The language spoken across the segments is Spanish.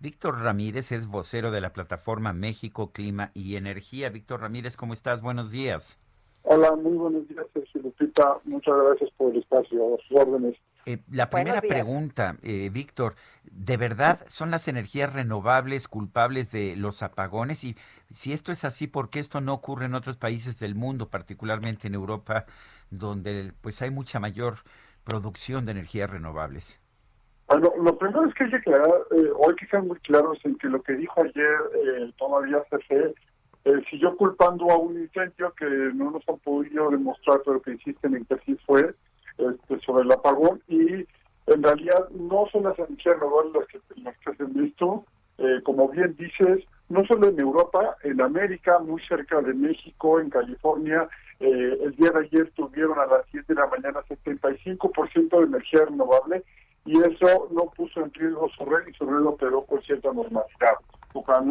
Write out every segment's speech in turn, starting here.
Víctor Ramírez es vocero de la plataforma México, Clima y Energía. Víctor Ramírez, ¿cómo estás? Buenos días. Hola, muy buenos días, Sergio Lupita. Muchas gracias por el espacio, a sus órdenes. Eh, la primera pregunta, eh, Víctor, ¿de verdad son las energías renovables culpables de los apagones? Y si esto es así, ¿por qué esto no ocurre en otros países del mundo, particularmente en Europa, donde pues hay mucha mayor producción de energías renovables? Bueno, lo primero es que hay que aclarar, eh, hay que ser muy claros en que lo que dijo ayer eh, todavía CFE eh, siguió culpando a un incendio que no nos han podido demostrar, pero que insisten en que así fue, este, sobre el apagón, y en realidad no son las energías renovables las que, las que se han visto, eh, como bien dices, no solo en Europa, en América, muy cerca de México, en California, eh, el día de ayer tuvieron a las 10 de la mañana 75% de energía renovable y eso no puso en riesgo su red y su red operó con cierta normalidad, o con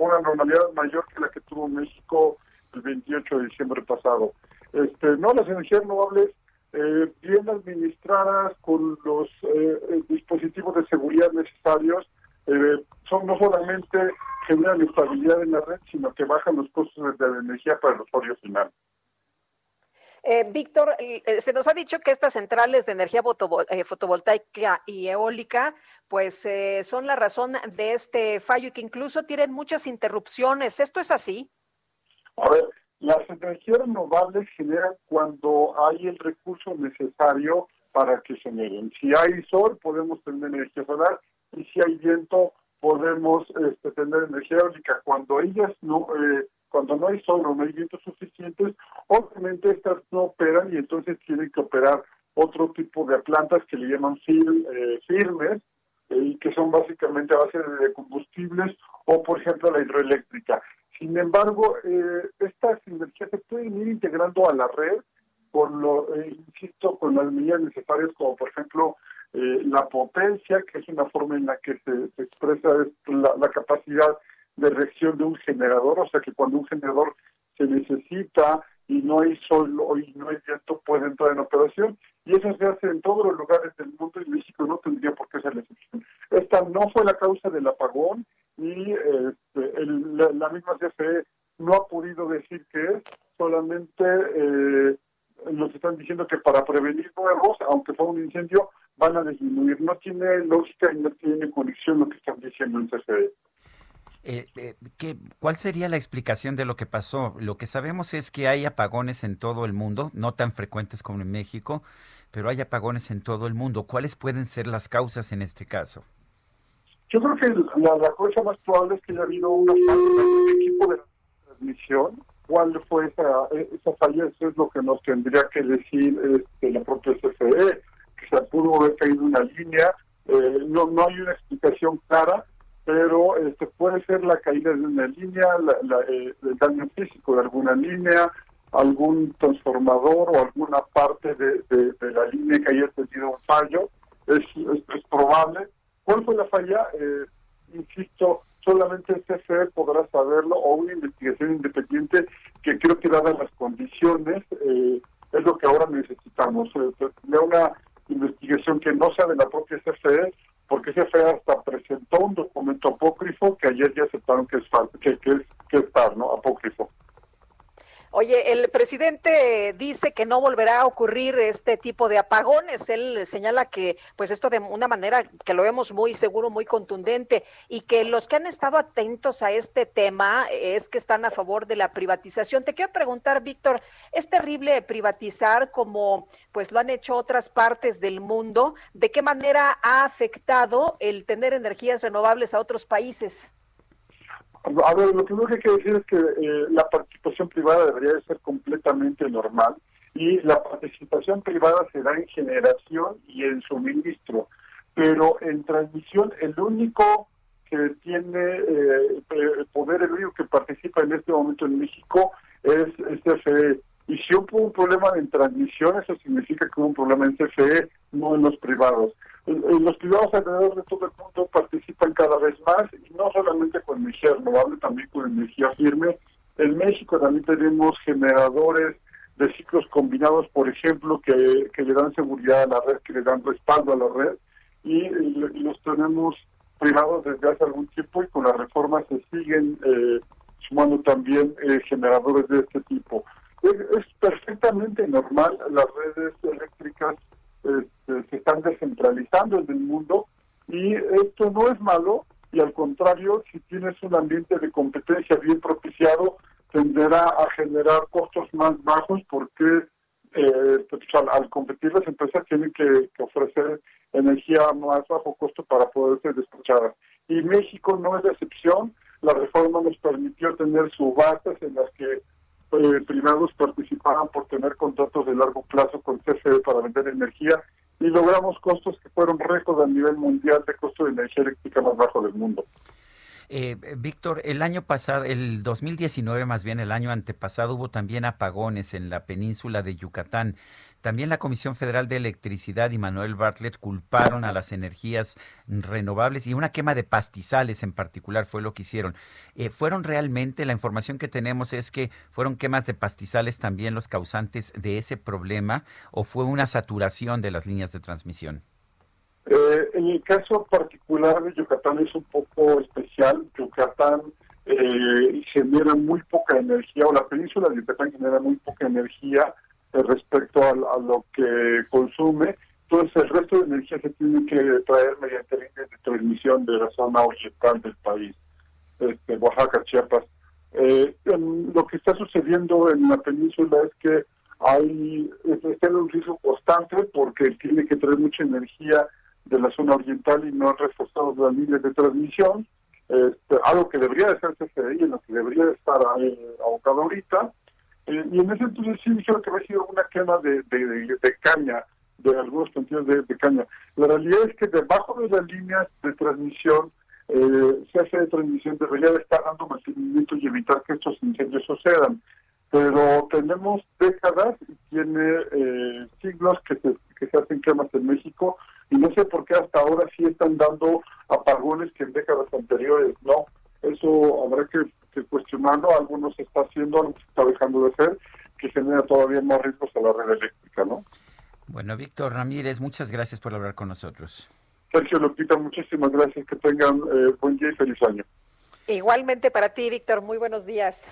una normalidad mayor que la que tuvo México el 28 de diciembre pasado. Este, no, las energías renovables eh, bien administradas con los eh, dispositivos de seguridad necesarios, eh, son no solamente generan estabilidad en la red, sino que bajan los costos de la energía para el usuario final. Eh, Víctor, eh, se nos ha dicho que estas centrales de energía eh, fotovoltaica y eólica, pues son la razón de este fallo y que incluso tienen muchas interrupciones. ¿Esto es así? A ver, las energías renovables generan cuando hay el recurso necesario para que generen. Si hay sol, podemos tener energía solar y si hay viento, podemos este, tener energía eólica. Cuando ellas no cuando no hay sol o no hay vientos suficientes, obviamente estas no operan y entonces tienen que operar otro tipo de plantas que le llaman eh, firmes eh, y que son básicamente a base de combustibles o por ejemplo la hidroeléctrica. Sin embargo, eh, estas energías se pueden ir integrando a la red con lo, insisto, con las medidas necesarias como por ejemplo la potencia, que es una forma en la que se, expresa la, la capacidad de reacción de un generador, o sea que cuando un generador se necesita y no hay sol y no hay viento, puede entrar en operación. Y eso se hace en todos los lugares del mundo y México no tendría por qué ser la excepción. Esta no fue la causa del apagón y este, la, misma CFE no ha podido decir que es, solamente eh, nos están diciendo que para prevenir nuevos, aunque fue un incendio, van a disminuir. No tiene lógica y no tiene conexión lo que están diciendo en CFE. Eh, eh, ¿qué, ¿Cuál sería la explicación de lo que pasó? Lo que sabemos es que hay apagones en todo el mundo, no tan frecuentes como en México, pero hay apagones en todo el mundo. ¿Cuáles pueden ser las causas en este caso? Yo creo que la, cosa más probable es que haya habido una falla en el equipo de transmisión. ¿Cuál fue esa, esa falla? Eso es lo que nos tendría que decir este, la propia CFE, pudo haber caído una línea. Eh, no, no hay una explicación clara pero este puede ser la caída de una línea, la, eh, el daño físico de alguna línea, algún transformador o alguna parte de, la línea que haya tenido un fallo, es, es, probable. ¿Cuál fue la falla? Eh, insisto, solamente el CFE podrá saberlo o una investigación independiente que creo que dadas las condiciones eh, es lo que ahora necesitamos. una investigación que no sea de la propia CFE porque CFE hasta presentó un documento apócrifo que ayer ya aceptaron que que, es, que es ¿no? Apócrifo. Oye, el presidente dice que no volverá a ocurrir este tipo de apagones. Él señala que, pues esto de una manera que lo vemos muy seguro, muy contundente, y que los que han estado atentos a este tema es que están a favor de la privatización. Te quiero preguntar, Víctor, ¿es terrible privatizar como pues lo han hecho otras partes del mundo? ¿De qué manera ha afectado el tener energías renovables a otros países? A ver, lo primero que hay que decir es que eh, la participación privada debería de ser completamente normal y la participación privada se da en generación y en suministro. pero en transmisión el único que tiene eh, poder, el único que participa en este momento en México es, CFE. Y si hubo un problema en transmisión, eso significa que hubo un problema en CFE, no en los privados. Los privados alrededor de todo el mundo participan cada vez más, y no solamente con energía renovable, también con energía firme. En México también tenemos generadores de ciclos combinados, por ejemplo, que, le dan seguridad a la red, que le dan respaldo a la red, y, los tenemos privados desde hace algún tiempo y con la reforma se siguen eh, sumando también eh, generadores de este tipo. Es, perfectamente normal, las redes eléctricas descentralizando en el mundo y esto no es malo y al contrario, si tienes un ambiente de competencia bien propiciado, tenderá a generar costos más bajos porque eh, pues, al, competir las empresas tienen que, ofrecer energía más bajo costo para poder ser despachadas. Y México no es la excepción. La reforma nos permitió tener subastas en las que eh, privados participaban por tener contratos de largo plazo con CFE para vender energía y logramos costos que fueron récord a nivel mundial de costo de energía eléctrica más bajo del mundo. Eh, Víctor, el año pasado, el 2019 más bien, el año antepasado, hubo también apagones en la península de Yucatán. También la Comisión Federal de Electricidad y Manuel Bartlett culparon a las energías renovables y una quema de pastizales en particular fue lo que hicieron. Eh, ¿Fueron realmente, la información que tenemos es que fueron quemas de pastizales también los causantes de ese problema o fue una saturación de las líneas de transmisión? Eh, en el caso particular de Yucatán es un poco especial. Yucatán eh, genera muy poca energía, o la península de Yucatán genera muy poca energía eh, respecto a, lo que consume. Entonces el resto de energía se tiene que traer mediante líneas de transmisión de la zona oriental del país, este, Oaxaca, Chiapas. lo que está sucediendo en la península es que hay está en un riesgo constante porque tiene que traer mucha energía de la zona oriental y no han reforzado las líneas de transmisión, este, algo que debería de ser CFDI, en lo que debería de estar eh, abocado ahorita. Eh, y en ese entonces sí dijeron que había sido una quema de, de, caña, de algunos cantidades de, caña. La realidad es que debajo de las líneas de transmisión, eh, hace de transmisión debería de estar dando mantenimiento y evitar que estos incendios sucedan. Pero tenemos décadas y tiene eh, siglos que se hacen quemas en México y no sé por qué hasta ahora sí están dando apagones que en décadas anteriores no. Eso habrá que, cuestionarlo, algo no se está haciendo, algo se está dejando de hacer, que genera todavía más riesgos a la red eléctrica, ¿no? Bueno, Víctor Ramírez, muchas gracias por hablar con nosotros. Sergio Lupita, muchísimas gracias, que tengan eh, buen día y feliz año. Igualmente para ti, Víctor, muy buenos días.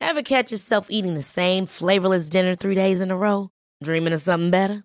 Ever catch yourself eating the same flavorless dinner three days in a row? Dreaming of something better?